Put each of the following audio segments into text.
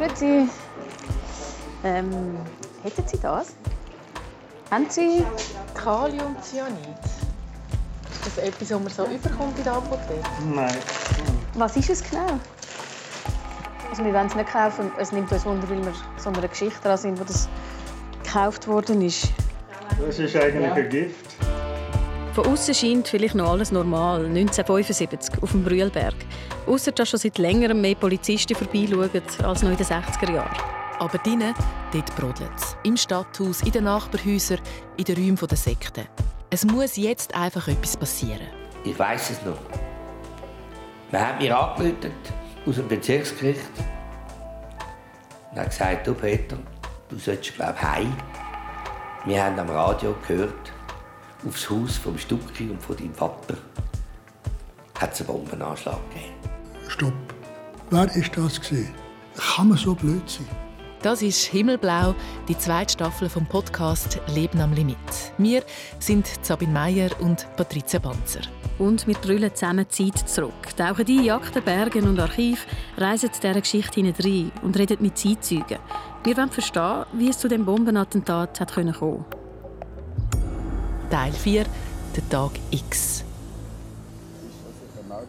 Grüezi. Ähm, hätten Sie das? Haben Sie Kaliumcyanid. Ist das etwas, was man so überkommt in der Apotheke? Nein. Was ist es genau? Also wir wollen es nicht kaufen. Es nimmt uns Wunder, weil wir so einer Geschichte dran sind, wo das gekauft worden ist. Das ist eigentlich ein Gift. Von außen scheint vielleicht noch alles normal, 1975 auf dem Brühlberg. Ausser dass schon seit längerem mehr Polizisten vorbeischauen als noch in den 60er Jahren. Aber drinnen, dort brodelt es. Im Stadthaus, in den Nachbarhäusern, in den Räumen der Sekten. Es muss jetzt einfach etwas passieren. Ich weiß es noch. Man hat mir angerufen aus dem Bezirksgericht und hat gesagt, du Peter, du solltest glaube ich heim. Wir haben am Radio gehört, aufs Haus vom Stucki und von deinem Vater hat es einen Bombenanschlag gegeben. Stopp. Wer ist das gewesen? Kann man so blöd sein? Das ist Himmelblau, die zweite Staffel vom Podcast Leben am Limit. Wir sind Sabine Meyer und Patricia Banzer. Und wir drüllen zusammen die Zeit zurück, tauchen in Jagden, Bergen und Archiv, reisen zu dieser Geschichte hinein und reden mit Zeitzeugen. Wir wollen verstehen, wie es zu dem Bombenattentat hat kommen konnte. Teil 4, der Tag X.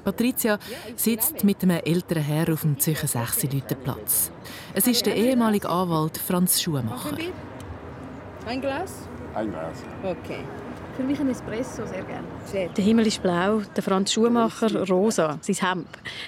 Patricia sitzt mit einem älteren Herr auf dem Zürcher 6 Platz. Es ist der ehemalige Anwalt Franz Schumacher. Ein Glas? Ein Glas. Okay. Für mich ein Espresso, sehr gerne. Der Himmel ist blau, der Franz Schumacher rosa, sein Hemd.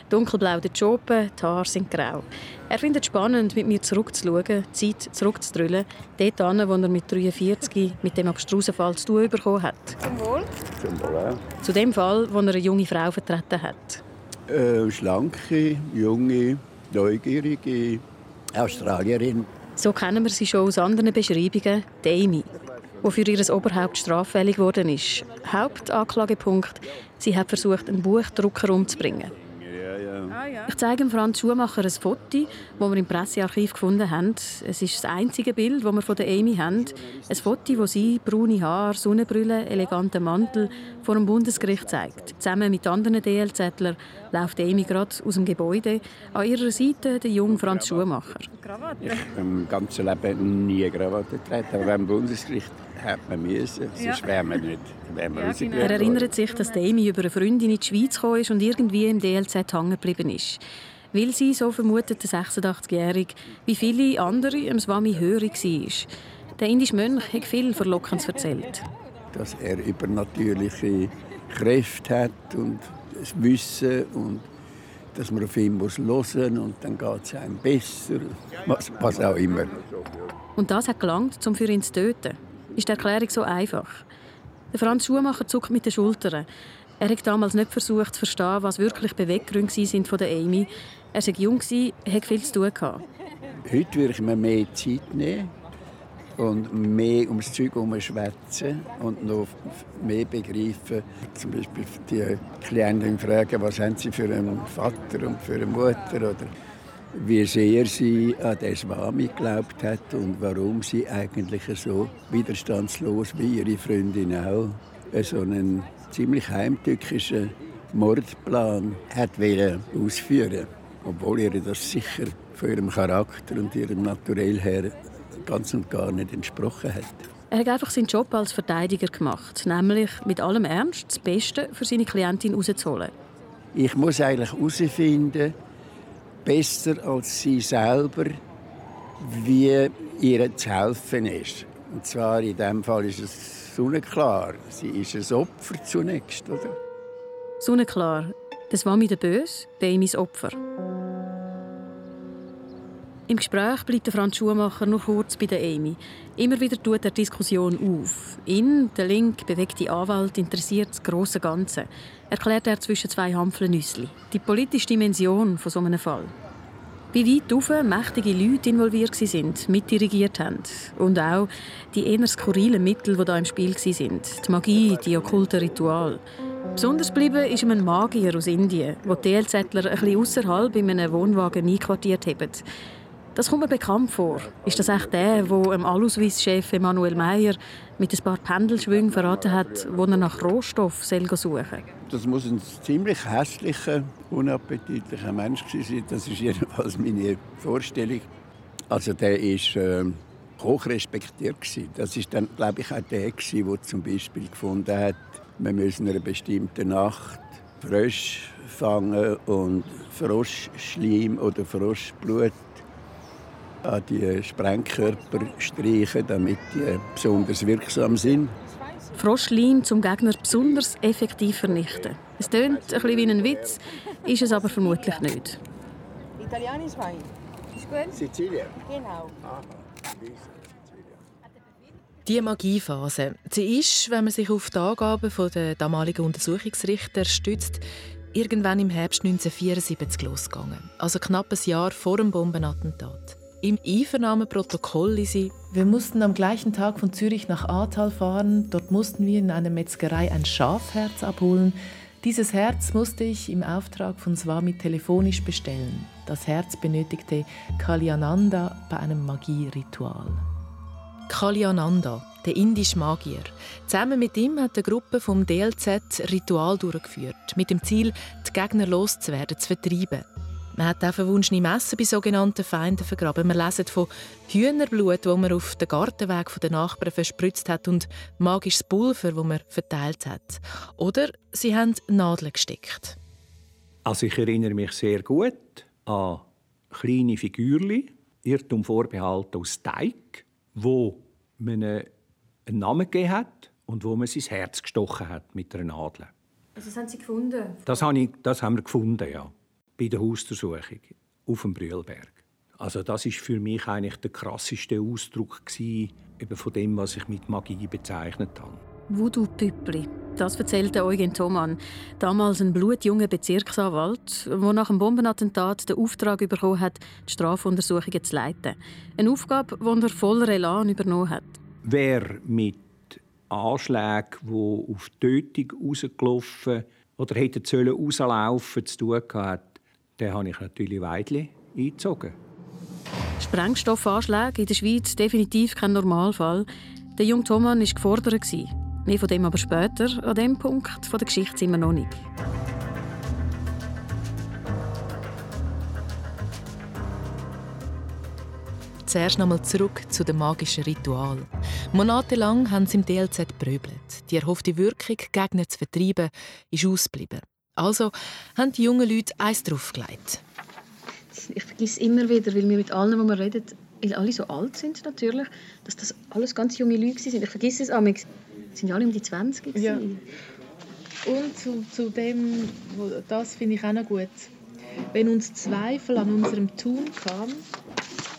Dunkelblau der Jope, die Haare sind grau. Er findet es spannend, mit mir zurückzuschauen, die Zeit zurückzudrüllen, dort an, wo er mit 43 mit dem abstrusen Fall zu tun bekommen hat. Zum Wohl. Zum Wohl. Zu dem Fall, wo er eine junge Frau vertreten hat. Äh, schlanke, junge, neugierige Australierin. So kennen wir sie schon aus anderen Beschreibungen, die Amy wo für ihr Oberhaupt straffällig geworden ist. Hauptanklagepunkt, sie hat versucht, einen Buchdrucker umzubringen. Ich zeige Franz Schumacher ein Foto, das wir im Pressearchiv gefunden haben. Es ist das einzige Bild, das wir von der Amy haben. Ein Foto, wo sie braune Haare, Sonnenbrille, eleganten Mantel vor dem Bundesgericht zeigt. Zusammen mit anderen DL-Zettlern läuft Amy gerade aus dem Gebäude. An ihrer Seite der junge Franz Schumacher. Ich habe im ganzen Leben nie Krawatte getragen, aber beim Bundesgericht hat man müssen, sonst wäre man nicht wär man ja, genau. Er erinnert sich, dass Amy über eine Freundin in die Schweiz gekommen ist und irgendwie im DLZ hängen geblieben ist. Weil sie, so vermutet der 86-Jährige, wie viele andere im Swami hörig war. Der indische Mönch hat viel Verlockendes erzählt. Dass er übernatürliche Kräfte hat und das Wissen und dass man auf ihn muss hören und dann geht es einem besser, was, was auch immer. Und das hat gelangt, um für ihn zu töten ist die Erklärung so einfach. Der Franz Schumacher zuckt mit den Schultern. Er hat damals nicht versucht zu verstehen, was wirklich Beweggründe sind von der Amy. Er war jung, hatte viel zu tun. Heute würde ich mir mehr Zeit nehmen und mehr ums Zeug schwätzen und noch mehr begreifen. Zum Beispiel die Klienten fragen, was haben sie für einen Vater und für eine Mutter oder wie sehr sie an den Swami geglaubt hat und warum sie eigentlich so widerstandslos wie ihre Freundin auch so einen ziemlich heimtückischen Mordplan hat ausführen obwohl ihr das sicher von ihrem Charakter und ihrem Naturell her ganz und gar nicht entsprochen hat. Er hat einfach seinen Job als Verteidiger gemacht, nämlich mit allem Ernst das Beste für seine Klientin herauszuholen. Ich muss eigentlich herausfinden, besser als sie selber, wie ihr zu helfen ist. Und zwar in diesem Fall ist es sonnenklar. Sie ist ein Opfer zunächst, oder? Sonnenklar. Das war mir der Böse, der mein Opfer. Im Gespräch bleibt der Franz Schumacher nur kurz bei der Amy. Immer wieder tut er Diskussion auf. Ihn, der link bewegte Anwalt, interessiert das grosse Ganze. Erklärt er zwischen zwei Hampflennüssli. Die politische Dimension von so einem Fall. Wie weit auf mächtige Leute involviert sind, mitdirigiert haben. Und auch die eher skurrilen Mittel, die da im Spiel sind. Die Magie, die okkulte Ritual. Besonders geblieben ist ein Magier aus Indien, wo die DLZler ein bisschen außerhalb in einem Wohnwagen einquartiert haben. Das kommt mir bekannt vor. Ist das echt der, wo dem Aluswiss-Chef Emanuel Meyer mit ein paar Pendelschwüngen verraten hat, wo er nach Rohstoff suchen soll? Das muss ein ziemlich hässlicher, unappetitlicher Mensch sein. Das ist jedenfalls meine Vorstellung. Also der ist äh, hoch Das ist dann, glaube ich, auch der der zum Beispiel gefunden hat, wir müssen eine bestimmte Nacht Frösch fangen und Froschschleim oder Froschblut an die Sprengkörper streichen, damit die besonders wirksam sind. Froschleim zum Gegner besonders effektiv vernichten. Es tönt ein bisschen wie ein Witz, ist es aber vermutlich nicht. Italienisch Wein. Ist gut? Sizilien? Genau. Aha. Die Magiephase, sie ist, wenn man sich auf die Angaben der damaligen Untersuchungsrichter stützt, irgendwann im Herbst 1974 losgegangen. Also knapp ein Jahr vor dem Bombenattentat. Im Einvernahmeprotokoll lese wir mussten am gleichen Tag von Zürich nach Ahrtal fahren. Dort mussten wir in einer Metzgerei ein Schafherz abholen. Dieses Herz musste ich im Auftrag von Swami telefonisch bestellen. Das Herz benötigte Kalyananda bei einem Magieritual. Kalyananda, der indische Magier. Zusammen mit ihm hat eine Gruppe vom DLZ Ritual durchgeführt, mit dem Ziel, die Gegner loszuwerden, zu vertreiben. Man hat auch verwunschene Messen bei sogenannten Feinden vergraben. Man lesen von Hühnerblut, das man auf den Gartenweg der Nachbarn verspritzt hat und magisches Pulver, das man verteilt hat. Oder sie haben Nadeln gesteckt. Also ich erinnere mich sehr gut an kleine Figürchen, Irrtum vorbehalten aus Teig, wo man einen Namen gegeben hat und wo man sein Herz gestochen hat mit einer Nadel. Also das haben Sie gefunden? Das, habe ich, das haben wir gefunden, ja bei der Hausdurchsuchung auf dem Brühlberg. Also das ist für mich eigentlich der krasseste Ausdruck gewesen, eben von dem, was ich mit Magie bezeichnet habe. Voodoo-Püppli. Das erzählte Eugen Thomann, damals ein blutjunger Bezirksanwalt, der nach dem Bombenattentat den Auftrag bekommen hat, die Strafuntersuchungen zu leiten. Eine Aufgabe, die er voller Elan übernommen hat. Wer mit Anschlägen, die auf Tötung rausgelaufen oder hätten rauslaufen sollen, zu tun hatte, den habe ich natürlich Weidli eingezogen. Sprengstoffanschläge in der Schweiz definitiv kein Normalfall. Der junge Thomas war gefordert. Mehr von dem aber später. An diesem Punkt der Geschichte sind wir noch nicht. Zuerst nochmal zurück zu dem magischen Ritual. Monatelang haben sie im DLZ bröbelt. Die erhoffte Wirkung, Gegner zu vertreiben, ist ausgeblieben. Also haben die jungen Leute eins draufgelegt. Ich vergesse immer wieder, weil wir mit allen, die wir reden, weil alle so alt sind natürlich, dass das alles ganz junge Leute sind. Ich vergesse es amig. Sind ja alle um die 20 ja. Und zu, zu dem, das finde ich auch noch gut. Wenn uns Zweifel an unserem Tun kam,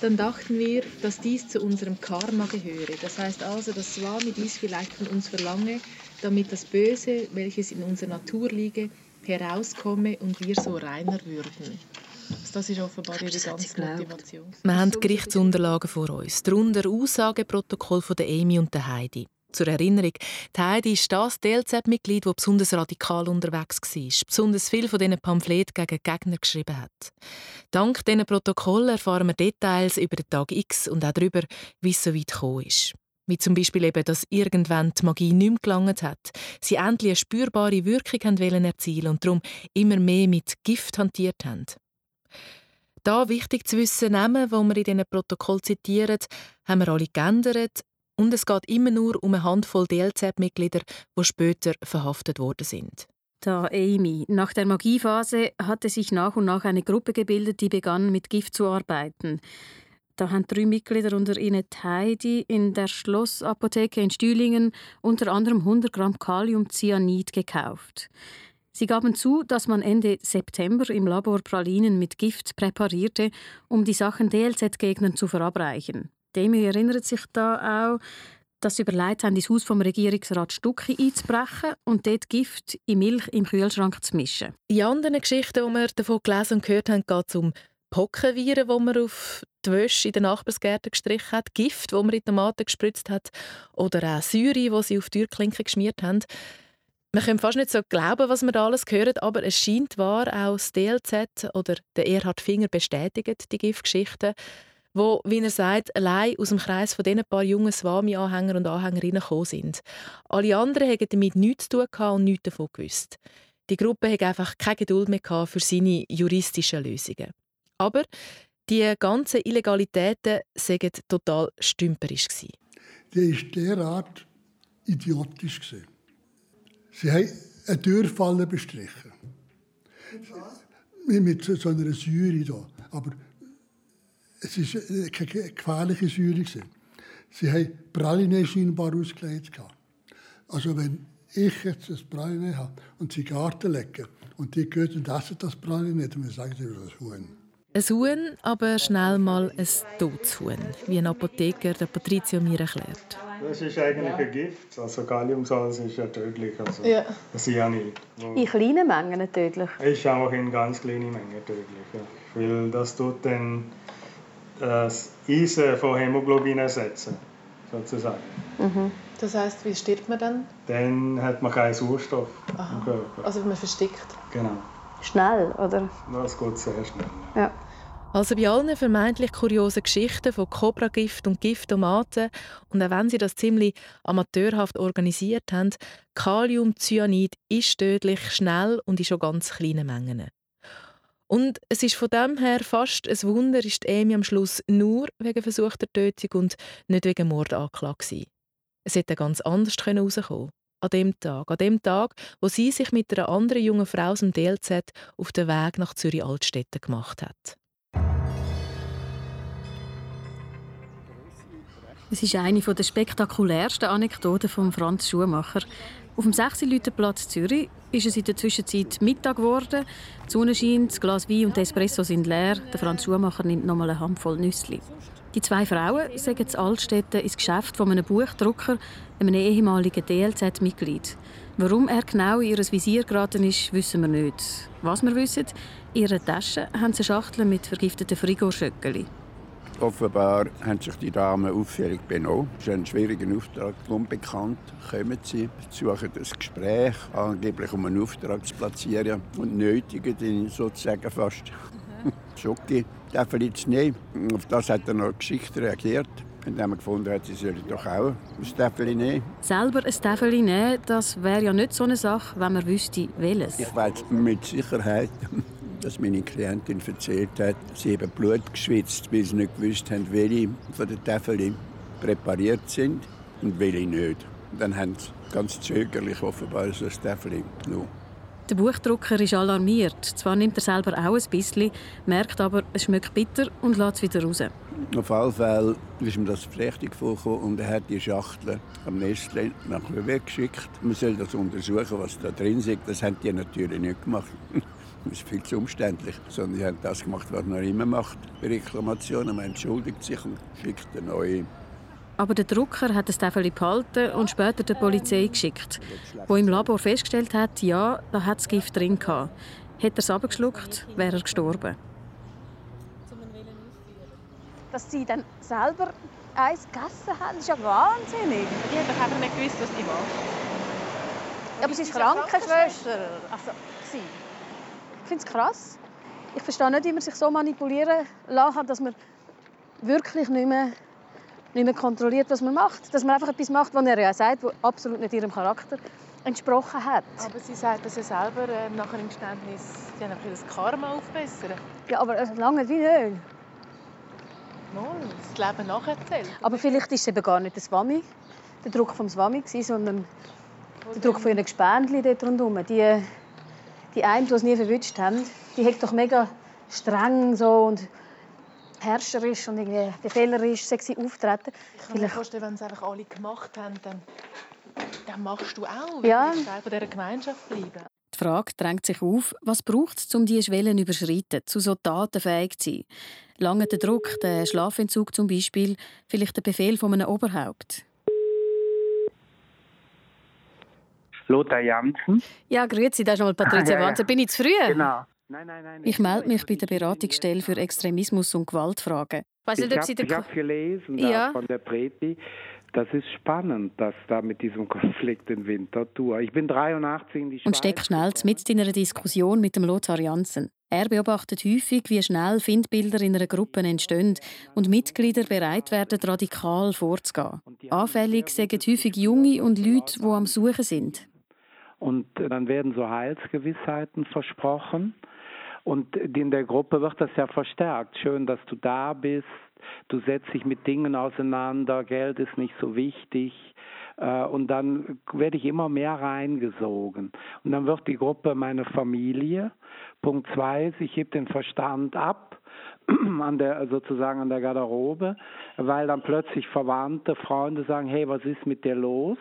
dann dachten wir, dass dies zu unserem Karma gehöre. Das heißt also, dass Swami dies vielleicht von uns verlange, damit das Böse, welches in unserer Natur liege, herauskomme und wir so reiner würden. Das ist offenbar ihre ganze Motivation. Wir haben Gerichtsunterlagen vor uns, darunter Aussageprotokoll von der Amy und der Heidi. Zur Erinnerung, die Heidi ist das DLZ-Mitglied, das besonders radikal unterwegs war, besonders viel von diesen Pamphleten gegen Gegner geschrieben hat. Dank diesen Protokollen erfahren wir Details über den Tag X und auch darüber, wie es so weit gekommen ist. Wie zum Beispiel eben, dass irgendwann die Magie nicht mehr gelangt hat, sie endlich eine spürbare Wirkung wollen erzielen und darum immer mehr mit Gift hantiert haben. Da wichtig zu wissen, Namen, die wir in diesem Protokoll zitieren, haben wir alle geändert und es geht immer nur um eine Handvoll DLZ-Mitglieder, die später verhaftet worden sind. Da Amy. Nach der Magiephase hatte sich nach und nach eine Gruppe gebildet, die begann mit Gift zu arbeiten. Da haben drei Mitglieder unter ihnen Heidi in der Schlossapotheke in Stühlingen unter anderem 100 Gramm Kaliumcyanid gekauft. Sie gaben zu, dass man Ende September im Labor Pralinen mit Gift präparierte, um die Sachen DLZ-Gegnern zu verabreichen. Demi erinnert sich da auch, dass sie überlegt haben, ins Haus vom Regierungsrat Stucki einzubrechen und dort Gift in Milch im Kühlschrank zu mischen. In anderen Geschichten, die wir davon gelesen und gehört haben, geht es um Pockenviren, die man auf die Wäsche in den Nachbarsgärten gestrichen hat, Gift, das man in Tomaten gespritzt hat oder auch Säure, die sie auf die Türklinken geschmiert haben. Man kann fast nicht so glauben, was man da alles hört, aber es scheint wahr, auch das DLZ oder der Erhard Finger bestätigt die Giftgeschichten. wo, wie er sagt, allein aus dem Kreis von diesen paar jungen Swami-Anhänger und Anhängerinnen gekommen sind. Alle anderen haben damit nichts zu tun und nichts davon gewusst. Die Gruppe hatte einfach keine Geduld mehr für seine juristischen Lösungen. Aber die ganzen Illegalitäten waren total stümperisch. Die war derart idiotisch. Sie haben eine Türfalle bestrichen. Mit so einer Säure hier. Aber es war keine gefährliche Säure. Sie haben Praline scheinbar ausgelegt. Also wenn ich jetzt ein Praline habe und sie Garten legen und die gehen und essen das Praline, dann sagen sie, das Huhn. Ein Huhn, aber schnell mal ein totes Huhn, wie ein Apotheker der Patrizio mir erklärt. Das ist eigentlich ein Gift. Also Galliumsalz ist ja tödlich. Also ja. Cyanid. In kleinen Mengen tödlich? Ist auch in ganz kleinen Mengen tödlich. Ja. Weil das tut dann das Eisen von Hämoglobin ersetzen, sozusagen. Mhm. Das heißt, wie stirbt man dann? Dann hat man keinen Sauerstoff Aha. im Körper. Also man verstickt? Genau. Schnell, oder? Das geht sehr schnell. Ja. Also bei allen vermeintlich kuriosen Geschichten von Cobra-Gift und Gifttomaten und auch wenn sie das ziemlich amateurhaft organisiert haben, Kaliumcyanid ist tödlich, schnell und in schon ganz kleinen Mengen. Und es ist von dem her fast ein Wunder, ist Amy am Schluss nur wegen versuchter Tötung und nicht wegen Mord angeklagt Es hätte ganz anders herauskommen an dem Tag, an dem Tag, wo sie sich mit einer anderen jungen Frau aus dem DLZ auf den Weg nach Zürich Altstädte gemacht hat. Es ist eine der spektakulärsten Anekdoten von Franz Schumacher. Auf dem 6 Platz Zürich ist es in der Zwischenzeit Mittag geworden. Die Sonne scheint, das Glas Wein und Espresso sind leer. Der Franz Schumacher nimmt noch mal eine Handvoll Nüssli. Die zwei Frauen sagen zu Altstädten ins Geschäft von einem Buchdrucker, einem ehemaligen DLZ-Mitglied. Warum er genau in ihr Visier geraten ist, wissen wir nicht. Was wir wissen, in ihrer Tasche haben sie Schachteln mit vergifteten Frigorschöckeli. Offenbar haben sich die Damen auffällig benommen. Es ist ein schwieriger Auftrag. Unbekannt kommen sie, suchen das Gespräch, angeblich um einen Auftrag zu platzieren und nötigen ihn sozusagen fast. Mhm. Schocki, darf er jetzt nehmen. Auf das hat er noch Geschichte reagiert. Und dann haben wir gefunden, hat, sie sollen doch auch ein Täfeli nehmen. Selber ein Täfeli nehmen, das wäre ja nicht so eine Sache, wenn man wüsste, welches. Ich weiß mit Sicherheit, dass meine Klientin erzählt hat, sie haben Blut geschwitzt, weil sie nicht gewusst haben, welche von den Tafeln präpariert sind und welche nicht. Dann haben sie ganz zögerlich offenbar so ein Tafel genommen. Der Buchdrucker ist alarmiert. Zwar nimmt er selber auch ein bisschen, merkt aber, es schmeckt bitter und lässt es wieder raus. Auf alle Fälle ist ihm das verdächtig vorgekommen und er hat die Schachtel am Nestle nachher weggeschickt. Man soll das untersuchen, was da drin ist. Das haben die natürlich nicht gemacht. Das ist viel zu umständlich. Sondern sie haben das gemacht, was man immer macht. Bei Reklamationen. Man entschuldigt sich und schickt eine neue. Aber der Drucker hat das Tafel behalten und später der Polizei geschickt, wo im Labor festgestellt hat, ja, da hat es Gift drin gehabt. Hätte er es abgeschluckt, wäre er gestorben. Dass sie dann selber eins gegessen haben, ist ja wahnsinnig. Die haben einfach nicht gewusst, was die macht. Aber sie ist Krankenschwester. Also, sie. Ich finde es krass. Ich verstehe nicht, wie man sich so manipulieren lassen dass man wirklich nicht mehr, nicht mehr kontrolliert, was man macht. Dass man einfach etwas macht, was er ja sagt, was absolut nicht ihrem Charakter entsprochen hat. Aber sie sagt das ja selber äh, nach einem Geständnis, sie haben das Karma aufbessern. Ja, aber lange wie nicht. Null, das Leben nacherzählt. Aber vielleicht ist es eben gar nicht der Swami, der Druck vom Swami, sondern der Druck von ihren Gespendli dort rundherum. Die, die einen, die es nie verwünscht haben, die hat doch mega streng so und herrscherisch und irgendwie befehlerisch sexy auftreten. Ich kann mir vorstellen, wenn es einfach alle gemacht haben, dann, dann machst du auch. Ja. Du Teil dieser Gemeinschaft bleiben. Die Frage drängt sich auf, was braucht es, um diese Schwellen zu überschreiten, zu so tatenfähig zu sein? Lange der Druck, der Schlafentzug zum Beispiel, vielleicht der Befehl von einem Oberhaupt? Lothar Janssen. Ja, grüezi, da ist mal Patricia ah, ja, ja. Bin ich zu früh? Genau. Nein, nein, nein. Ich melde mich bei der Beratungsstelle für Extremismus- und Gewaltfragen. Ich, ich habe hab gelesen ja. von der Preti, das ist spannend, dass da mit diesem Konflikt in Winterthur. Ich bin 83 in die Schweiz. Und steckt schnell mit in einer Diskussion mit dem Lothar Janssen. Er beobachtet häufig, wie schnell Findbilder in einer Gruppe entstehen und Mitglieder bereit werden, radikal vorzugehen. Anfällig sind häufig Junge und Leute, die am Suchen sind. Und dann werden so Heilsgewissheiten versprochen. Und in der Gruppe wird das ja verstärkt. Schön, dass du da bist du setzt dich mit Dingen auseinander, Geld ist nicht so wichtig. Äh, und dann werde ich immer mehr reingesogen. Und dann wird die Gruppe meine Familie. Punkt zwei ist, ich heb den Verstand ab an der sozusagen an der Garderobe, weil dann plötzlich Verwandte, Freunde sagen, hey, was ist mit dir los?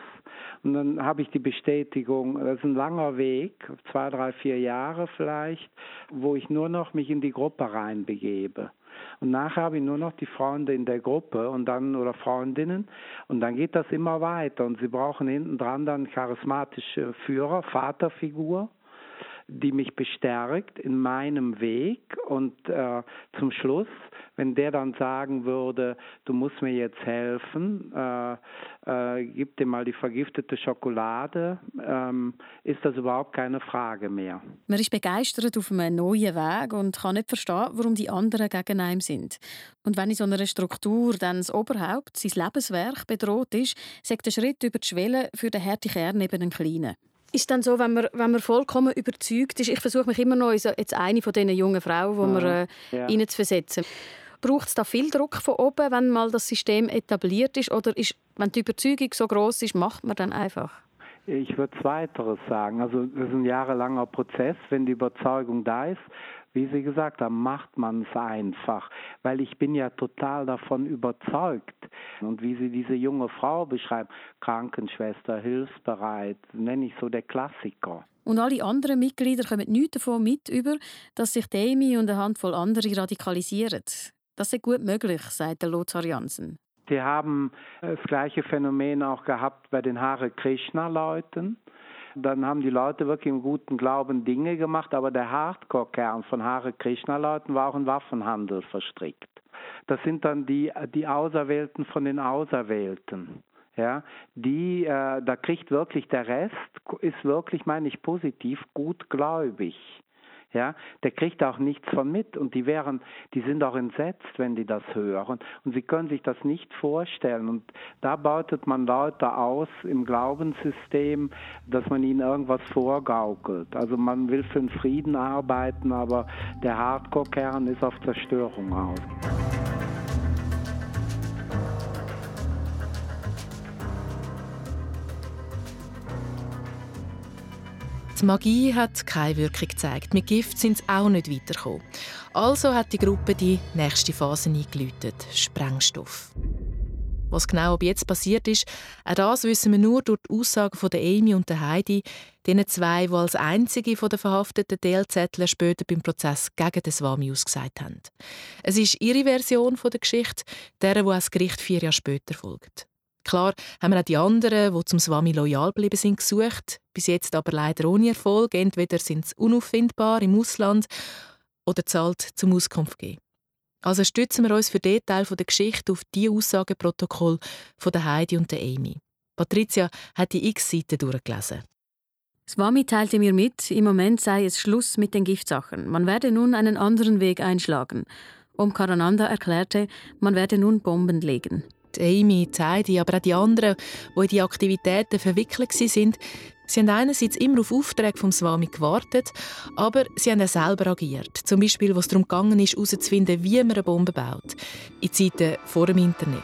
Und dann habe ich die Bestätigung, das ist ein langer Weg, zwei, drei, vier Jahre vielleicht, wo ich nur noch mich in die Gruppe reinbegebe. Und nachher habe ich nur noch die Freunde in der Gruppe und dann oder Freundinnen und dann geht das immer weiter und sie brauchen hinten dran dann charismatische Führer, Vaterfigur die mich bestärkt in meinem Weg und äh, zum Schluss, wenn der dann sagen würde, du musst mir jetzt helfen, äh, äh, gib dir mal die vergiftete Schokolade, ähm, ist das überhaupt keine Frage mehr. Man ist begeistert auf einem neuen Weg und kann nicht verstehen, warum die anderen gegen einen sind. Und wenn in so einer Struktur dann das Oberhaupt, sein Lebenswerk bedroht ist, sagt der Schritt über die Schwelle für den harten Kern eben einen kleinen. Ist dann so, wenn man, wenn man vollkommen überzeugt ist, ich versuche mich immer noch jetzt eine von diesen jungen Frauen, wo man äh, ja. versetzen. Braucht es da viel Druck von oben, wenn mal das System etabliert ist, oder ist, wenn die Überzeugung so groß ist, macht man dann einfach? Ich würde Zweiteres sagen. Also das ist ein jahrelanger Prozess. Wenn die Überzeugung da ist, wie Sie gesagt haben, macht man es einfach, weil ich bin ja total davon überzeugt. Und wie Sie diese junge Frau beschreiben, Krankenschwester, hilfsbereit, nenne ich so der Klassiker. Und alle anderen Mitglieder kommen nichts davon mit über, dass sich Demi und eine Handvoll andere radikalisieren. Das ist gut möglich, sagt der Lothar Jansen. Die haben das gleiche Phänomen auch gehabt bei den Hare Krishna-Leuten. Dann haben die Leute wirklich im guten Glauben Dinge gemacht, aber der Hardcore-Kern von Hare Krishna-Leuten war auch in Waffenhandel verstrickt. Das sind dann die, die Auserwählten von den Auserwählten. Ja, die, äh, da kriegt wirklich der Rest, ist wirklich, meine ich, positiv, gutgläubig ja, der kriegt auch nichts von mit und die wären, die sind auch entsetzt, wenn die das hören und sie können sich das nicht vorstellen und da beutet man Leute aus im Glaubenssystem, dass man ihnen irgendwas vorgaukelt. Also man will für den Frieden arbeiten, aber der Hardcore-Kern ist auf Zerstörung aus. Die Magie hat keine Wirkung gezeigt. Mit Gift sind sie auch nicht weitergekommen. Also hat die Gruppe die nächste Phase eingeläutet: Sprengstoff. Was genau ab jetzt passiert ist, auch das wissen wir nur durch die Aussagen von der Amy und der Heidi, denen zwei, die als einzige von den verhafteten DLZler später beim Prozess gegen den Swami ausgesagt haben. Es ist ihre Version der Geschichte, der, die das Gericht vier Jahre später folgt. Klar haben wir auch die anderen, die zum Swami loyal geblieben sind, gesucht. Bis jetzt aber leider ohne Erfolg. Entweder sind sie unauffindbar im Ausland oder zahlt zum Auskunft geben. Also stützen wir uns für den Teil der Geschichte auf die Aussageprotokoll von der Heidi und der Amy. Patricia hat die x Seiten durchgelesen. Swami teilte mir mit, im Moment sei es Schluss mit den Giftsachen. Man werde nun einen anderen Weg einschlagen. Om Karananda erklärte, man werde nun Bomben legen die Amy, die Heidi, aber auch die anderen, die in die Aktivitäten verwickelt waren, Sie haben einerseits immer auf Aufträge vom Swami gewartet, aber sie haben auch selber agiert. Zum Beispiel, was darum ging, herauszufinden, wie man eine Bombe baut. In Zeiten vor dem Internet.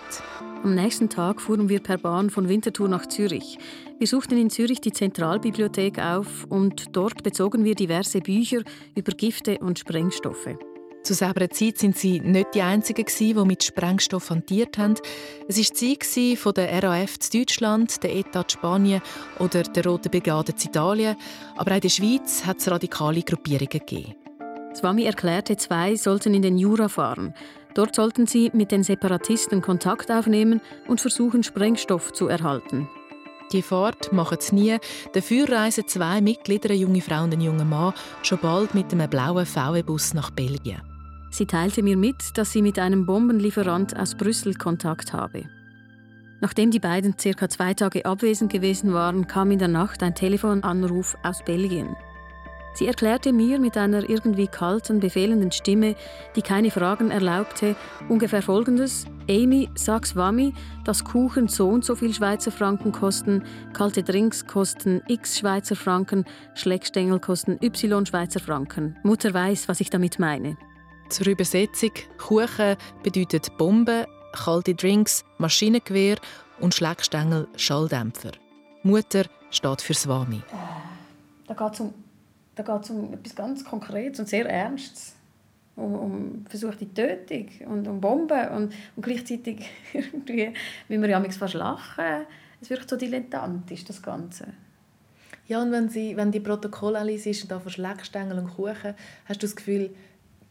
Am nächsten Tag fuhren wir per Bahn von Winterthur nach Zürich. Wir suchten in Zürich die Zentralbibliothek auf und dort bezogen wir diverse Bücher über Gifte und Sprengstoffe. Zu selber Zeit sind sie nicht die Einzigen, die mit Sprengstoff hantiert haben. Es war die Zeit von der RAF in Deutschland, der ETA in Spanien oder der Roten Brigade in Italien. Aber auch in der Schweiz hat es radikale Gruppierungen gegeben. Swami erklärte, zwei sollten in den Jura fahren. Dort sollten sie mit den Separatisten Kontakt aufnehmen und versuchen, Sprengstoff zu erhalten. Die Fahrt machen sie nie. Dafür reisen zwei Mitglieder, eine junge Frau und ein junger Mann, schon bald mit einem blauen VW-Bus nach Belgien. Sie teilte mir mit, dass sie mit einem Bombenlieferant aus Brüssel Kontakt habe. Nachdem die beiden circa zwei Tage abwesend gewesen waren, kam in der Nacht ein Telefonanruf aus Belgien. Sie erklärte mir mit einer irgendwie kalten, befehlenden Stimme, die keine Fragen erlaubte, ungefähr folgendes: Amy, sag Swami, dass Kuchen so und so viel Schweizer Franken kosten, kalte Drinks kosten x Schweizer Franken, Schleckstängel kosten y Schweizer Franken. Mutter weiß, was ich damit meine. Zur Übersetzung: Kuchen bedeutet Bomben, kalte Drinks, Maschinengewehr und Schleckstängel Schalldämpfer. Mutter steht für Swami. Äh, da geht es um, um etwas ganz Konkretes und sehr Ernstes. Um, um versuchte Tötung und um Bomben und, und gleichzeitig irgendwie, wie wir ja fast lachen, es wirkt so dilettantisch, das Ganze. Ja, und wenn, sie, wenn die Protokolle alle sind und da von Schleckstängel und Kuchen, hast du das Gefühl,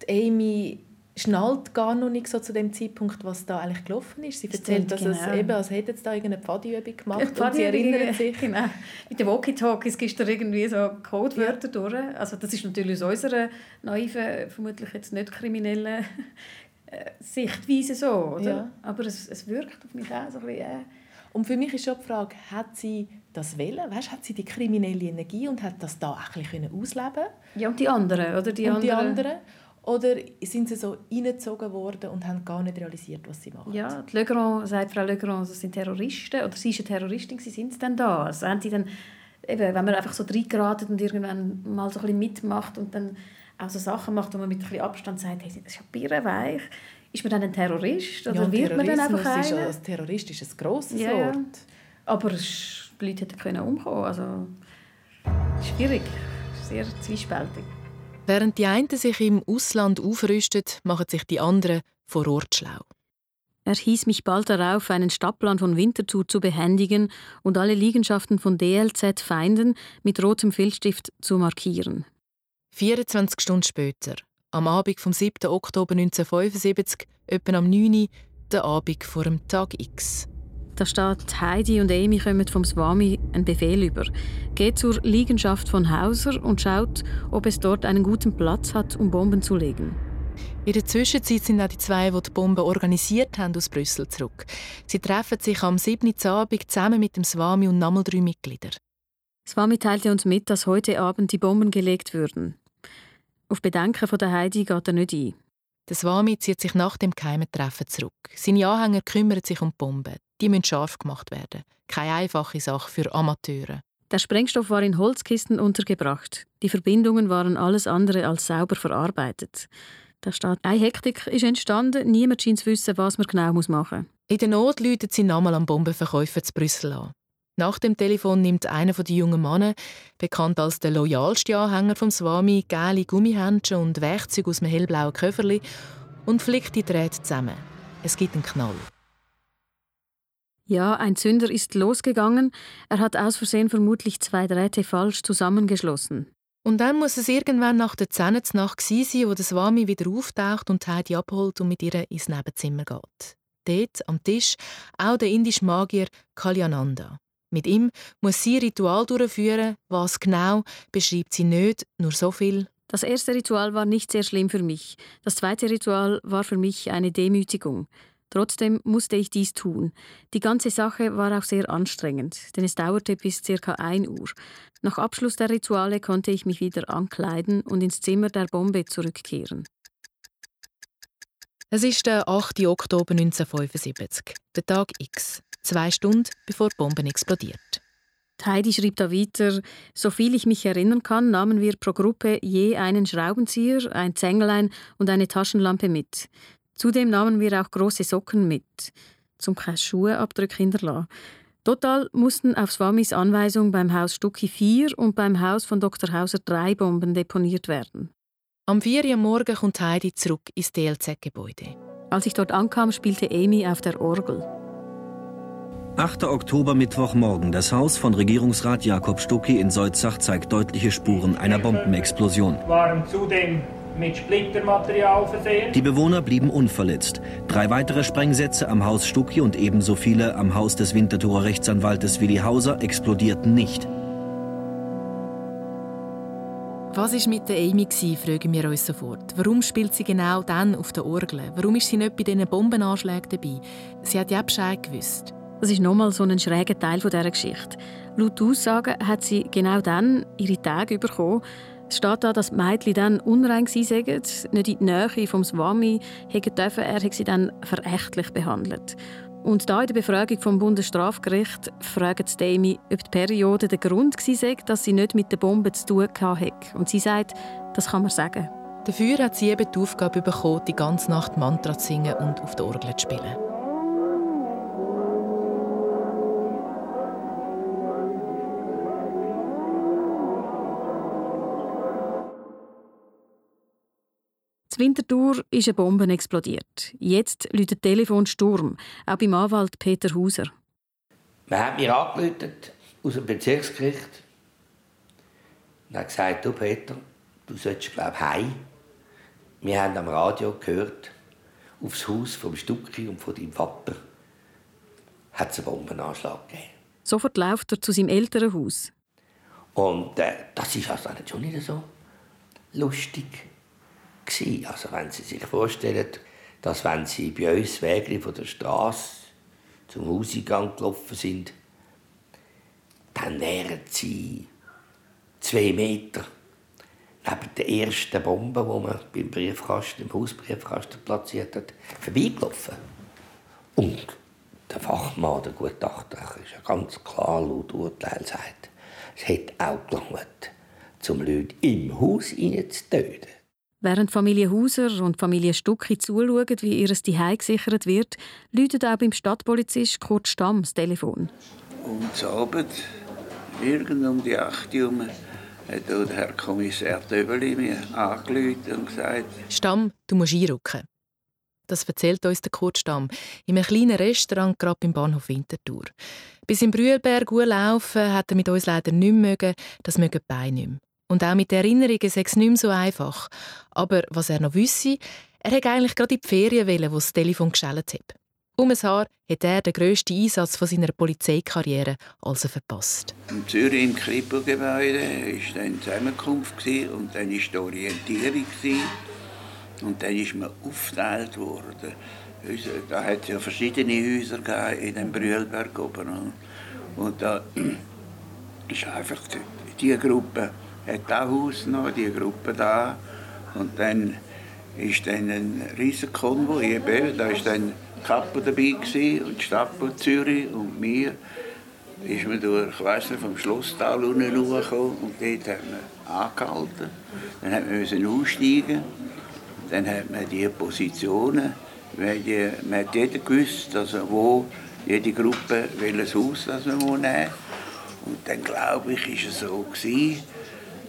Amy schnallt gar noch nicht so zu dem Zeitpunkt, was da eigentlich gelaufen ist. Sie erzählt, dass genau. es eben, als hätte jetzt da irgendeine Pfadiübung gemacht Pfadi und sie erinnert sich. Genau. Mit den Walkie-Talkies gehst du irgendwie so Codewörter ja. durch. Also das ist natürlich aus unserer naiven, vermutlich jetzt nicht kriminellen äh, Sichtweise so, oder? Ja. Aber es, es wirkt auf mich auch so ein bisschen... Äh. Und für mich ist schon die Frage, hat sie das wollen? Weißt, hat sie die kriminelle Energie und hat das da auch ein bisschen ausleben Ja, und die anderen, oder? Die und anderen. die anderen. Oder sind sie so reingezogen worden und haben gar nicht realisiert, was sie machen? Ja, die Legrand, sagt Frau Legrand, das sind Terroristen. Oder sie ist eine Terroristin, sie sind dann da. Also haben die dann, eben, wenn man einfach so reingeraten und irgendwann mal so ein bisschen mitmacht und dann auch so Sachen macht, wo man mit ein bisschen Abstand sagt, hey, das ist ja birrenweich. Ist man dann ein Terrorist? Oder ja, wird man dann einfach einer? Ist ein Terrorist ist ein grosses ja, Wort. Aber die Leute hätten umkommen Also, schwierig. Sehr zwiespältig. Während die einen sich im Ausland aufrüsten, machen sich die anderen vor Ort schlau. Er hieß mich bald darauf, einen Stadtplan von Winterthur zu behändigen und alle Liegenschaften von DLZ-Feinden mit rotem Filzstift zu markieren. 24 Stunden später, am Abend vom 7. Oktober 1975, etwa am 9. Uhr, der Abend vor dem Tag X. Da steht, Heidi und Amy kommen vom Swami einen Befehl über. Geht zur Liegenschaft von Hauser und schaut, ob es dort einen guten Platz hat, um Bomben zu legen. In der Zwischenzeit sind auch die zwei, die die Bomben organisiert haben, aus Brüssel zurück. Sie treffen sich am 7. Abend zusammen mit dem Swami und nochmal drei Mitglieder. Swami teilte uns mit, dass heute Abend die Bomben gelegt würden. Auf Bedenken von der Heidi geht er nicht ein. Der Swami zieht sich nach dem geheimen Treffen zurück. Seine Anhänger kümmern sich um die Bomben. Die müssen scharf gemacht werden. Keine einfache Sache für Amateure. Der Sprengstoff war in Holzkisten untergebracht. Die Verbindungen waren alles andere als sauber verarbeitet. Da steht, eine Hektik ist entstanden, niemand scheint zu wissen, was man genau machen muss. In der Not läutet sie nochmal am Bombenverkäufer zu Brüssel an. Nach dem Telefon nimmt einer der jungen Männer, bekannt als der loyalste Anhänger vom Swami, gelbe Gummihändchen und Werkzeuge aus einem hellblauen Köfferli und flickt die Drähte zusammen. Es gibt einen Knall. Ja, ein Zünder ist losgegangen. Er hat aus Versehen vermutlich zwei Drähte falsch zusammengeschlossen. Und dann muss es irgendwann nach der Zähneznacht sein, wo der Swami wieder auftaucht und Heidi abholt und mit ihr ins Nebenzimmer geht. Dort am Tisch auch der indische Magier Kalyananda. Mit ihm muss sie Ritual durchführen. Was genau, beschreibt sie nicht, nur so viel. Das erste Ritual war nicht sehr schlimm für mich. Das zweite Ritual war für mich eine Demütigung. Trotzdem musste ich dies tun. Die ganze Sache war auch sehr anstrengend, denn es dauerte bis ca. 1 Uhr. Nach Abschluss der Rituale konnte ich mich wieder ankleiden und ins Zimmer der Bombe zurückkehren. Es ist der 8. Oktober 1975, der Tag X zwei Stunden bevor die Bombe explodiert. Heidi schrieb da weiter, soviel ich mich erinnern kann, nahmen wir pro Gruppe je einen Schraubenzieher, ein Zänglein und eine Taschenlampe mit. Zudem nahmen wir auch große Socken mit, zum keine Schuheabdrücke hinterlassen. Total mussten auf Swamis Anweisung beim Haus Stucki vier und beim Haus von Dr. Hauser drei Bomben deponiert werden. Am 4 Uhr Morgen kommt Heidi zurück ins DLZ-Gebäude. Als ich dort ankam, spielte Amy auf der Orgel. 8. Oktober Mittwochmorgen. Das Haus von Regierungsrat Jakob Stucki in Solzach zeigt deutliche Spuren einer Bombenexplosion. Waren zudem mit Splittermaterial versehen. Die Bewohner blieben unverletzt. Drei weitere Sprengsätze am Haus Stucki und ebenso viele am Haus des Winterthurer Rechtsanwaltes Willi Hauser explodierten nicht. Was war mit der Amy, fragen wir uns sofort. Warum spielt sie genau dann auf der Orgel? Warum ist sie nicht bei diesen Bombenanschlägen dabei? Sie hat ja Bescheid gewusst. Das ist nochmal so ein schräger Teil dieser Geschichte. Laut Aussagen hat sie genau dann ihre Tage bekommen. Es steht da, dass die Mädchen dann unrein waren, nicht in die Nähe vom Swami dürfen. Er hat sie dann verächtlich behandelt. Und da in der Befragung vom Bundesstrafgericht fragt Demi, ob die Periode der Grund war, dass sie nicht mit der Bombe zu tun hatte. Und sie sagt, das kann man sagen. Dafür hat sie eben die Aufgabe bekommen, die ganze Nacht Mantra zu singen und auf der Orgel zu spielen. In Winterthur ist eine Bombe explodiert. Jetzt läutet Telefon Sturm, auch beim Anwalt Peter Hauser. Man hat mir angerufen aus dem Bezirksgericht und hat gesagt, du Peter, du solltest glaube heim. Wir haben am Radio gehört, aufs Haus vom Stucki und von deinem Vater hat es einen Bombenanschlag gegeben. Sofort läuft er zu seinem Elternhaus. Und äh, das ist also schon nicht so lustig gewesen. Also wenn Sie sich vorstellen, dass wenn Sie bei uns Wege von der Straße zum Hauseingang gelaufen sind, dann wären Sie zwei Meter neben der ersten Bombe, die man beim Briefkasten, im Hausbriefkasten platziert hat, vorbeigelaufen. Und der Fachmann, der Gutachter, ist ja ganz klar laut Urteil sagt, es hätte auch gelangt, um Leute im Haus zu töten. Während Familie Hauser und Familie Stucki zuschauen, wie ihr Zuhause gesichert wird, läutet auch beim Stadtpolizist Kurt Stamm das Telefon. Und Abend, irgend um die 8 Uhr, hat der Herr Kommissar Döbeli mir angerufen und gesagt... Stamm, du musst einrücken. Das erzählt uns der Kurt Stamm in einem kleinen Restaurant gerade im Bahnhof Winterthur. Bis im Brühlberg gut laufen hat er mit uns leider nicht mögen, das mögen beide nicht mehr. Und auch mit Erinnerungen sei es nicht mehr so einfach. Aber was er noch wisse, er hätte eigentlich gerade in die Ferien wollen, wo das Telefon geschellt hat. Um ein Haar hat er den grössten Einsatz von seiner Polizeikarriere also verpasst. In Zürich im Kripo-Gebäude war dann die Zusammenkunft und dann war die Orientierung. Und dann ist man aufgeteilt worden. Da hat es ja verschiedene Häuser in dem Brühlberg oben. Und da ist einfach die Gruppe hat das Haus noch, die Gruppe da. Und dann ist dann ein riesiger Konvoi, da war dann Kapo dabei gewesen, und die Stadt Zürich und mir. ist man durch, ich nicht, vom Schlosstal unten hochgekommen und dort hat man angehalten. Dann hat man aussteigen. Dann hat man die Positionen, weil die, man hat jeder gewusst, also wo jede Gruppe welches Haus das man nehmen. Und dann glaube ich, ist es so gewesen,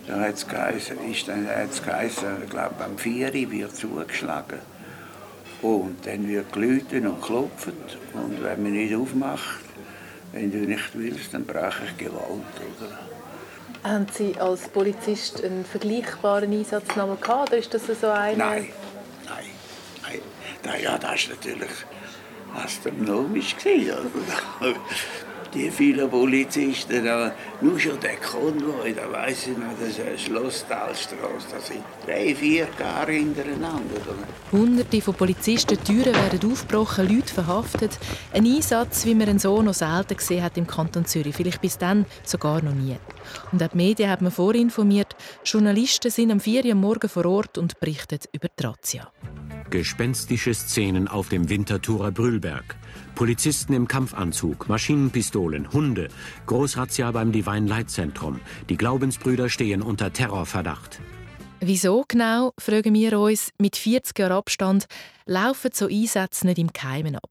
da hat es geheißen, ist dann hat's geheißen, ich glaube, am 4 wird zugeschlagen. Und dann wird geläutet und geklopft. Und wenn man nicht aufmacht, wenn du nicht willst, dann brauche ich Gewalt. Oder? Haben Sie als Polizist einen vergleichbaren Einsatz gehabt? Oder ist das so eine? Nein, nein, nein. Ja, das ist natürlich astronomisch. Gewesen, die vielen Polizisten, da, nur schon der Konvoi, da weiss ich noch, das ist eine Schlosstalstrasse, das sind drei, vier Jahre hintereinander. Hunderte von Polizisten, Türen werden aufgebrochen, Leute verhaftet. Ein Einsatz, wie man ihn so noch selten gesehen hat im Kanton Zürich, vielleicht bis dann sogar noch nie. Und auch die Medien haben wir vorinformiert, Journalisten sind am 4 Uhr morgen vor Ort und berichten über die Razzia. Gespenstische Szenen auf dem Winterthurer Brühlberg. Polizisten im Kampfanzug, Maschinenpistolen, Hunde, Großrazzia beim Divine Light Zentrum. Die Glaubensbrüder stehen unter Terrorverdacht. Wieso genau, fragen wir uns, mit 40 Jahren Abstand laufen so Einsätze nicht im Keimen ab?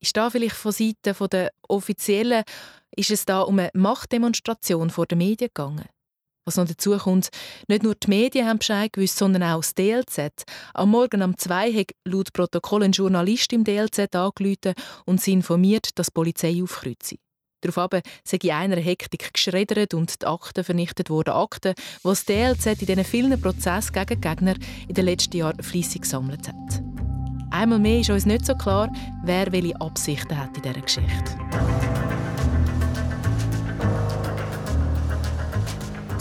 Ist da vielleicht von Seiten der Offiziellen ist es da um eine Machtdemonstration vor den Medien gegangen? Was noch dazu kommt, nicht nur die Medien haben Bescheid gewusst, sondern auch das DLZ. Am Morgen um zwei hat laut Protokoll ein Journalist im DLZ angerufen und sie informiert, dass die Polizei aufkreuze. Daraufhin sei in einer Hektik geschreddert und die Akten vernichtet worden. Akten, die das DLZ in diesen vielen Prozessen gegen Gegner in den letzten Jahren fleissig gesammelt hat. Einmal mehr ist uns nicht so klar, wer welche Absichten hat in dieser Geschichte.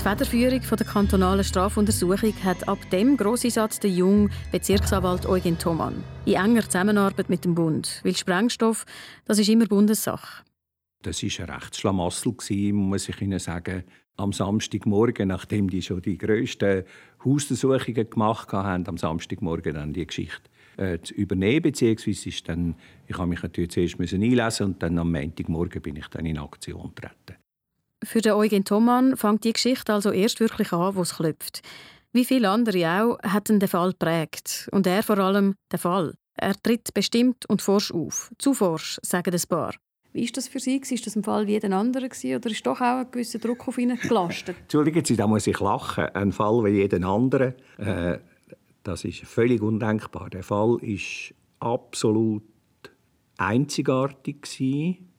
Federführung der kantonalen Strafuntersuchung hat ab dem Grosseinsatz der Jung Bezirksanwalt Eugen Thomann in enger Zusammenarbeit mit dem Bund, weil Sprengstoff, das ist immer Bundessache. Das war ein Rechtsschlamassel, muss ich Ihnen sagen. Am Samstagmorgen, nachdem die schon die grössten Hausuntersuchungen gemacht haben, am Samstagmorgen dann die Geschichte äh, zu übernehmen, beziehungsweise ist dann, ich habe mich natürlich zuerst einlesen und dann am Montagmorgen bin ich dann in Aktion getreten. Für den Eugen Thomann fängt die Geschichte also erst wirklich an, wo es klopft. Wie viele andere auch, hat den Fall prägt und er vor allem den Fall. Er tritt bestimmt und forsch auf. Zu forsch, sagen ein paar. Wie ist das für Sie? Ist das ein Fall wie jeden anderen oder ist doch auch ein gewisser Druck auf ihn gelastet? Entschuldigen Sie, da muss ich lachen. Ein Fall wie jeden anderen, äh, das ist völlig undenkbar. Der Fall ist absolut einzigartig gewesen.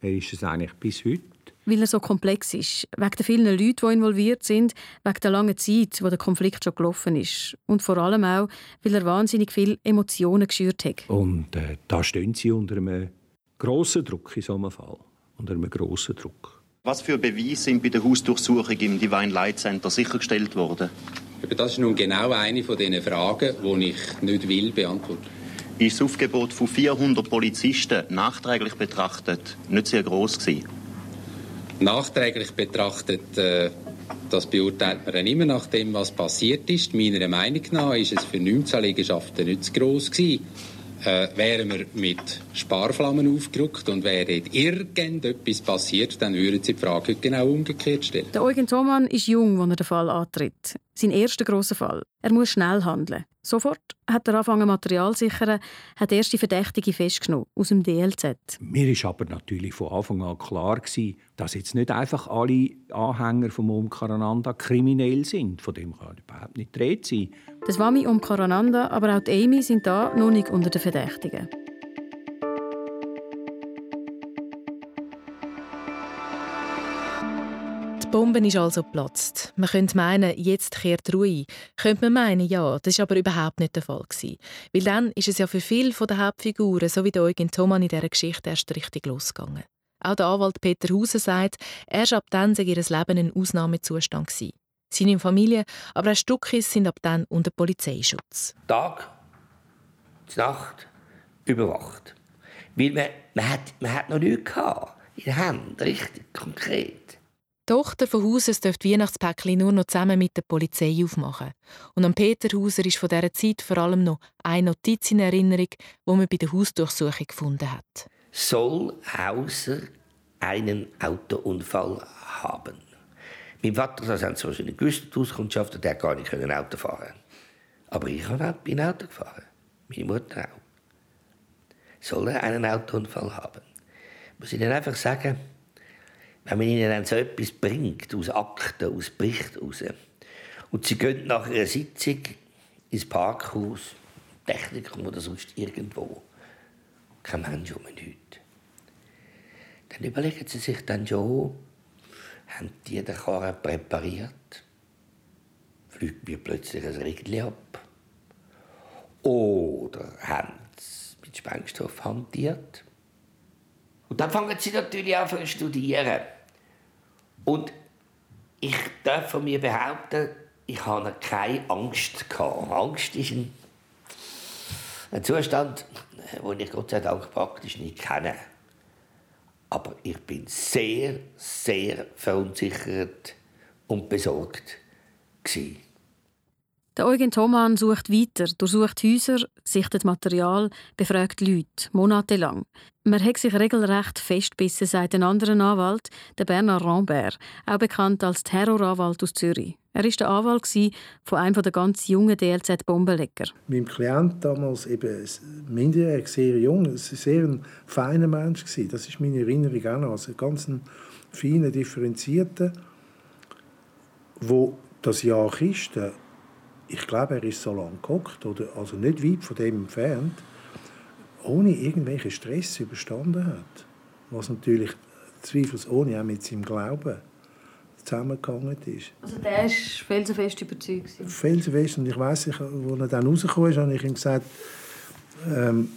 Er ist es eigentlich bis heute. Weil er so komplex ist, wegen der vielen Leute, die involviert sind, wegen der langen Zeit, wo der Konflikt schon gelaufen ist und vor allem auch, weil er wahnsinnig viele Emotionen geschürt hat. Und äh, da stehen Sie unter einem grossen Druck in so einem Fall. Unter einem grossen Druck. Was für Beweise sind bei der Hausdurchsuchung im Divine Light Center sichergestellt worden? Das ist nun genau eine von diesen Fragen, die ich nicht will beantworten. Ist das Aufgebot von 400 Polizisten nachträglich betrachtet nicht sehr groß gewesen? Nachträglich betrachtet, äh, das beurteilt man dann immer nach dem, was passiert ist. Meiner Meinung nach ist es für 19 Liegenschaften nicht zu gross gewesen äh, wären wir mit Sparflammen aufgerückt und wäre irgendetwas passiert, dann würden Sie die Frage genau umgekehrt stellen. Der Eugen Thomann ist jung, als er den Fall antritt. Sein erster grosser Fall. Er muss schnell handeln. Sofort hat er angefangen Material zu sichern, hat erste Verdächtige festgenommen aus dem DLZ. Mir ist aber natürlich von Anfang an klar gewesen, dass jetzt nicht einfach alle Anhänger vom Umkarananda kriminell sind. Von dem kann überhaupt nicht reden sein. Das Wami Umkarananda, aber auch die Amy sind da noch nicht unter den Verdächtigen. Die Bombe ist also geplatzt. Man könnte meinen, jetzt kehrt Ruhe. Könnte man meinen, ja, das war aber überhaupt nicht der Fall. Weil dann ist es ja für viele der Hauptfiguren, so wie der Eugen Thomann in dieser Geschichte, erst richtig losgegangen. Auch der Anwalt Peter Hauser sagt, erst ab dann sei ihr Leben ein Ausnahmezustand. Seine Familie, aber auch Stuckis sind ab dann unter Polizeischutz. Tag, Nacht, überwacht. Weil man, man, hat, man hat noch nichts gehabt. In der Hand, richtig konkret. Die Tochter von Hauses dürfte Weihnachtspäckchen nur noch zusammen mit der Polizei aufmachen. Und an Peter Hauser ist von dieser Zeit vor allem noch eine Notiz in Erinnerung, die man bei der Hausdurchsuchung gefunden hat. Soll Hauser einen Autounfall haben? Mein Vater, das haben sie wahrscheinlich gewusst, die Hauskundschaft, der gar nicht Auto fahren Aber ich bin Auto gefahren. Meine Mutter auch. Soll er einen Autounfall haben? Muss ich dann einfach sagen, wenn man ihnen so etwas bringt, aus Akten, aus Berichten raus, und sie gehen nach einer Sitzung ins Parkhaus, Technikum oder sonst irgendwo, kein Mensch um nichts. Dann überlegen sie sich dann schon, haben die den Karren präpariert? Fliegt mir plötzlich ein Rädchen ab? Oder haben sie mit Sprengstoff hantiert? Und dann fangen sie natürlich an zu studieren. Und ich darf von mir behaupten, ich habe keine Angst. Angst ist ein, ein Zustand, den ich Gott sei Dank praktisch nicht kenne. Aber ich bin sehr, sehr verunsichert und besorgt gewesen. Der Eugen Thoman sucht weiter, durchsucht Häuser, sichtet Material, befragt Leute, monatelang. Man hat sich regelrecht festbissen, sagt ein anderer Anwalt, der Bernard Rambert, auch bekannt als Terroranwalt aus Zürich. Er war der Anwalt von einem der ganz jungen DLZ-Bombenleger. Mein Klient damals eben minderjährig, sehr jung, ein sehr feiner Mensch Das ist meine Erinnerung auch noch. Also ganz ein feiner, differenzierter, wo das Jahr Christen ich glaube, er ist so lange geguckt, oder also nicht weit von dem entfernt, ohne irgendwelchen Stress überstanden hat. Was natürlich zweifelsohne auch mit seinem Glauben zusammengegangen ist. Also der ist felsenfest überzeugt? Felsenfest. Und ich weiss, als er dann rausgekommen ist, habe ich ihm gesagt, ähm,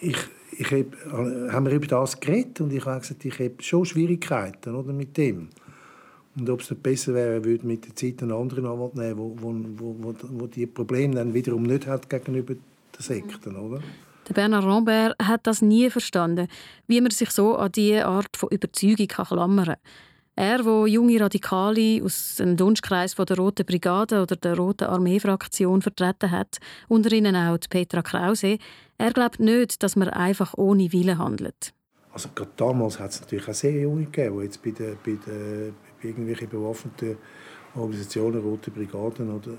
ich, ich hab, haben wir über das geredet und ich habe gesagt, ich habe schon Schwierigkeiten oder, mit dem. Und ob es nicht besser wäre, würde mit der Zeit einen anderen Anwalt nehmen, wo, wo, wo, wo die Probleme dann wiederum nicht hat gegenüber den Sekten, oder? Der Bernard Rambert hat das nie verstanden, wie man sich so an diese Art von Überzeugung klammern kann. Er, der junge Radikale aus dem Dunstkreis der Roten Brigade oder der Roten Armee-Fraktion vertreten hat, unter ihnen auch Petra Krause, er glaubt nicht, dass man einfach ohne Wille handelt. Also gerade damals hat es natürlich auch sehr junge gegeben, die jetzt bei, der, bei, der, bei irgendwelchen bewaffneten Organisationen, Rote Brigaden oder,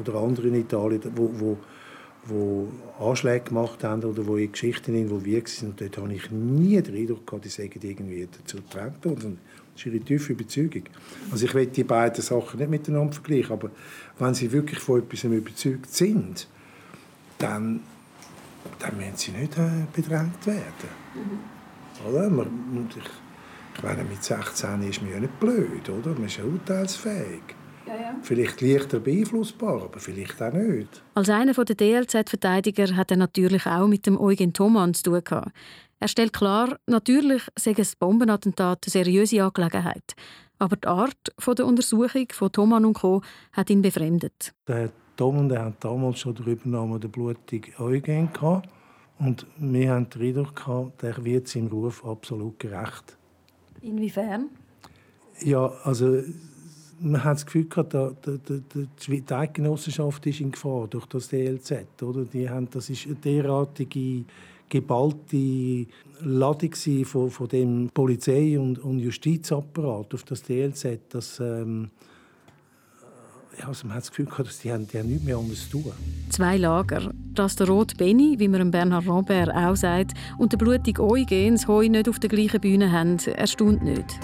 oder andere in Italien, wo, wo die Anschläge gemacht haben oder wo in Geschichten involviert sind. Und dort habe ich nie den Eindruck gehabt, die sagen irgendwie dazu gedrängt worden. Das ist ihre tiefe Überzeugung. Also ich will die beiden Sachen nicht miteinander vergleichen, aber wenn sie wirklich von etwas überzeugt sind, dann, dann müssen sie nicht äh, bedrängt werden. Mhm. Oder? Und ich, ich meine, mit 16 ist man ja nicht blöd, oder? Man ist ja urteilsfähig. Ja, ja. Vielleicht leichter beeinflussbar, aber vielleicht auch nicht. Als einer der DLZ-Verteidiger hat er natürlich auch mit dem Eugen Thomann zu tun gehabt. Er stellt klar, natürlich sei ein Bombenattentat eine seriöse Angelegenheit. Aber die Art der Untersuchung von Thomann und Co. hat ihn befremdet. Der Thomann der hat damals schon den Übernahme der blutigen Eugen gehabt. Und wir haben den Eindruck gehabt, der wird seinem Ruf absolut gerecht. Inwiefern? Ja, also man hat das Gefühl gehabt, da, da, die Eidgenossenschaft ist in Gefahr durch das DLZ. Oder? Die haben, das ist eine derartige geballte Ladung von, von dem Polizei- und, und Justizapparat auf das DLZ, dass ähm, also man hat das Gefühl gehabt, dass die, haben, die haben nichts mehr zu tun. Zwei Lager. Dass der Rot Benny, wie man Bernhard Robert auch sagt, und der blutige Eugen das Heu nicht auf der gleichen Bühne haben, erstaunt nicht.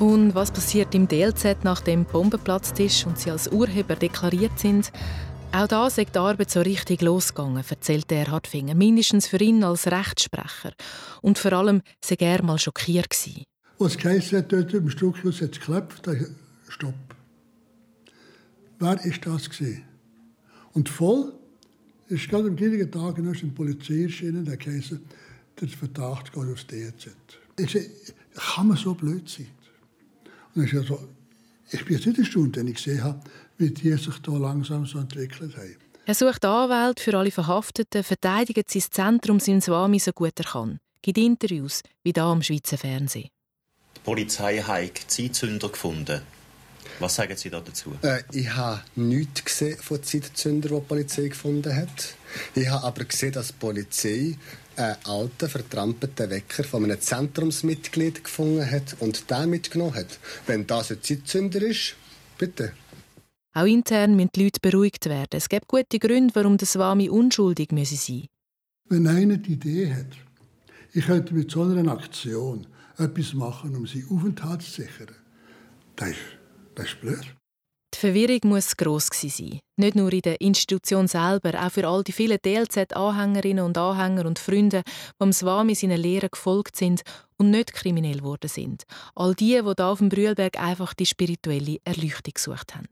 Und was passiert im DLZ, nachdem die Bombe platzt ist und sie als Urheber deklariert sind? Auch da ist die Arbeit so richtig losgegangen, erzählt Erhard Finger. Mindestens für ihn als Rechtssprecher. Und vor allem sei er mal schockiert gewesen. Was geheißen hat, dort im Struckhaus hat es geklappt, stopp. Wer ist das gewesen? Und voll ist gerade am gleichen Tag noch ein Polizei erschienen, der geheißen, der Verdacht geht aufs DZ. Ich sage, kann man so blöd sein? Und ich, also, ich bin jetzt nicht erstaunt, wenn ich gesehen habe, wie die sich hier langsam so entwickelt haben. Er sucht Anwälte für alle Verhafteten, verteidigt sein Zentrum sein Swami so gut er kann. Gibt Interviews, wie da am Schweizer Fernsehen. Die Polizei hat Zeitzünder gefunden. Was sagen Sie da dazu? Äh, ich habe nichts gesehen von Zeitzündern, die die Polizei gefunden hat. Ich habe aber gesehen, dass die Polizei einen alten, vertrampelten Wecker von einem Zentrumsmitglied gefunden hat und den mitgenommen hat. Wenn das ein Zeitzünder ist, bitte. Auch intern müssen die Leute beruhigt werden. Es gibt gute Gründe, warum der Swami unschuldig sein müsse. Wenn einer die Idee hat, ich könnte mit so einer Aktion etwas machen, um seinen Aufenthalt zu sichern, das ist, das ist blöd. Die Verwirrung muss gross sein. Nicht nur in der Institution selber, auch für all die vielen DLZ-Anhängerinnen und Anhänger und Freunde, die dem Swami seinen Lehren gefolgt sind und nicht kriminell geworden sind. All die, die hier auf dem Brühlberg einfach die spirituelle Erleuchtung gesucht haben.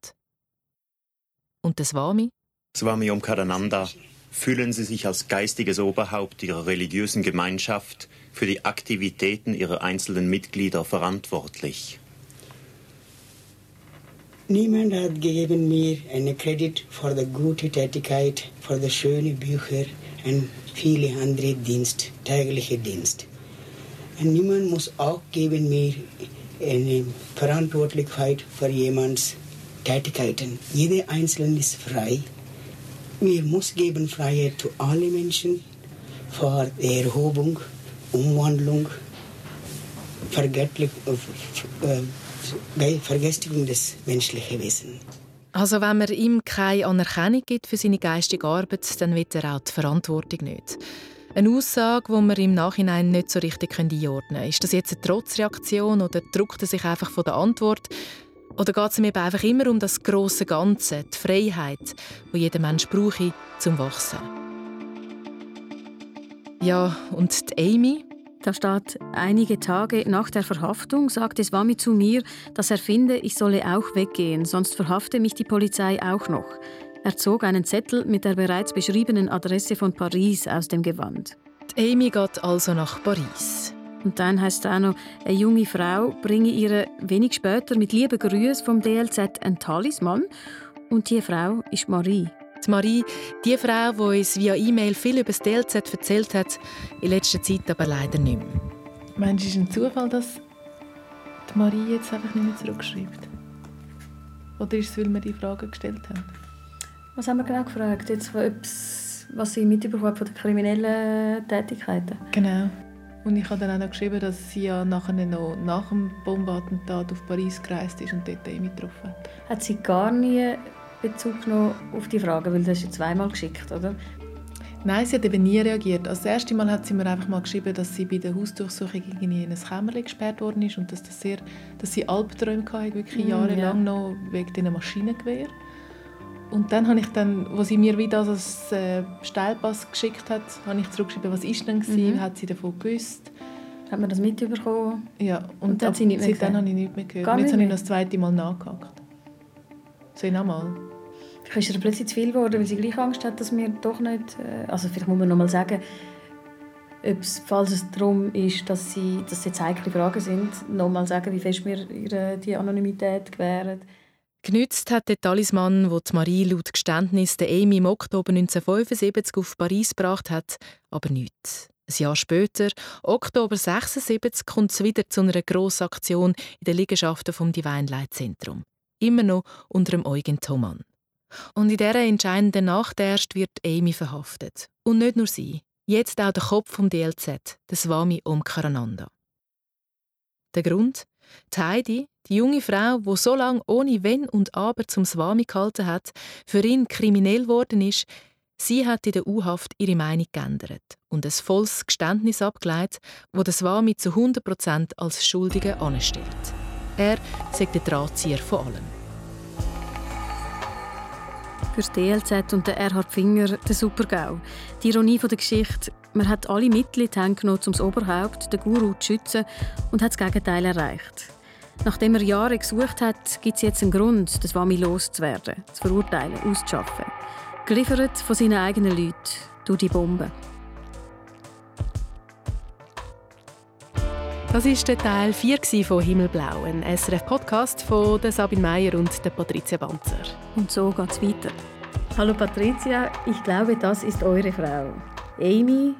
Und der Swami? Swami Omkarananda, fühlen Sie sich als geistiges Oberhaupt Ihrer religiösen Gemeinschaft für die Aktivitäten Ihrer einzelnen Mitglieder verantwortlich? Niemand hat gegeben mir einen Kredit für die gute Tätigkeit, für die schönen Bücher und viele andere Dienst, tägliche Dienst. Und niemand muss auch geben mir eine Verantwortlichkeit für jemands Tätigkeiten. Jeder Einzelne ist frei. Wir müssen geben Freiheit zu allen Menschen für die Erhobung, Umwandlung, Vergesslich, äh, Vergestigung des menschlichen Wesens. Also wenn man ihm keine Anerkennung gibt für seine geistige Arbeit, dann wird er auch die Verantwortung nicht. Eine Aussage, die man im Nachhinein nicht so richtig einordnen kann. Ist das jetzt eine Trotzreaktion oder druckt er sich einfach von der Antwort? Oder geht es ihm einfach immer um das große Ganze, die Freiheit, die jeder Mensch brauche, zum Wachsen? Ja, und die Amy? Da steht, einige Tage nach der Verhaftung sagte Swami zu mir, dass er finde, ich solle auch weggehen, sonst verhafte mich die Polizei auch noch. Er zog einen Zettel mit der bereits beschriebenen Adresse von Paris aus dem Gewand. Die Amy geht also nach Paris. Und dann heißt es auch noch, eine junge Frau bringe ihr wenig später mit lieben Grüßen vom DLZ einen Talisman. Und diese Frau ist Marie. Die Marie, die Frau, die uns via E-Mail viel über das DLZ erzählt hat, in letzter Zeit aber leider nicht mehr. Meinst du, es ist ein Zufall, dass die Marie jetzt einfach nicht mehr zurückschreibt? Oder ist es, weil wir die Fragen gestellt haben? Was haben wir genau gefragt? Jetzt, was sie mitbekommen von den kriminellen Tätigkeiten? Genau. Und ich habe dann auch noch geschrieben, dass sie ja nachher noch nach dem Bombenattentat auf Paris gereist ist und dort Amy getroffen hat. Hat sie gar nie Bezug genommen auf die Frage, weil das ist ja zweimal geschickt, oder? Nein, sie hat eben nie reagiert. Also das erste Mal hat sie mir einfach mal geschrieben, dass sie bei der Hausdurchsuchung in ein Kämmerchen gesperrt worden ist und dass, das sehr, dass sie Albträume hatte, wirklich mm, jahrelang ja. noch wegen diesen Maschinengewehr. Und dann habe ich dann, wo sie mir wieder als äh, Steilpass geschickt hat, habe ich zurückgeschrieben, was ist denn gewesen, mhm. hat sie davon gewusst. Hat man das mitbekommen? Ja, und, und ab, sie seitdem habe ich nichts mehr gehört. Gar und jetzt habe ich das zweite Mal nachgehakt. Soll ich nochmal? Ist es plötzlich zu viel geworden, weil sie gleich Angst hat, dass wir doch nicht... Äh, also vielleicht muss man noch mal sagen, ob's, falls es darum ist, dass sie, dass jetzt heikle Fragen sind, noch mal sagen, wie fest wir ihre die Anonymität gewähren. Genützt hat der Talisman, wo die Marie laut Geständnis der Amy im Oktober 1975 auf Paris gebracht hat, aber nichts. Ein Jahr später, Oktober 1976, kommt es wieder zu einer Grossaktion in den Liegenschaften vom Divine Light Zentrum. Immer noch unter dem Eugen Thomann. Und in dieser entscheidenden Nacht erst wird Amy verhaftet. Und nicht nur sie. Jetzt auch der Kopf vom DLZ, der Swami Omkarananda. Der Grund? Die Heidi, die junge Frau, die so lange ohne Wenn und Aber zum Swami gehalten hat, für ihn kriminell geworden ist, sie hat in der U-Haft ihre Meinung geändert und ein volles Geständnis abgelegt, wo der Swami zu 100% als Schuldige anstellt. Er sagt der Drahtzieher von allem. Für das DLZ und den Erhard Finger der Supergau. Die Ironie der Geschichte, man hat alle Mittel in die genommen, um das Oberhaupt, den Guru, zu schützen und hat das Gegenteil erreicht. Nachdem er Jahre gesucht hat, gibt es jetzt einen Grund, das Wami loszuwerden, zu verurteilen, auszuschaffen. Geliefert von seinen eigenen Leuten durch die Bombe. Das war der Teil 4 von Himmelblau, ein SRF-Podcast von Sabine Meyer und Patricia Banzer. Und so geht es weiter. Hallo Patricia, ich glaube, das ist eure Frau. Amy,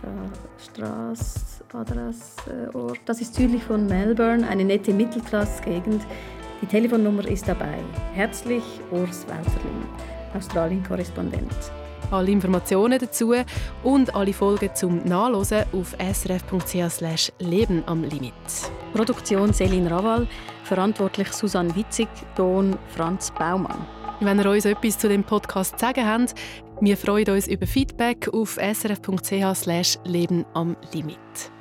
der Straße, Adressort, das ist südlich von Melbourne, eine nette Mittelklassgegend. Die Telefonnummer ist dabei. Herzlich, Urs Welterling, Australien-Korrespondent. Alle Informationen dazu und alle Folgen zum Nachlesen auf srf.ch Leben am Limit. Produktion Selin Rawal, verantwortlich Susanne Witzig, Ton Franz Baumann. Wenn ihr uns etwas zu dem Podcast zu sagen habt, wir freuen uns über Feedback auf srf.ch Leben am Limit.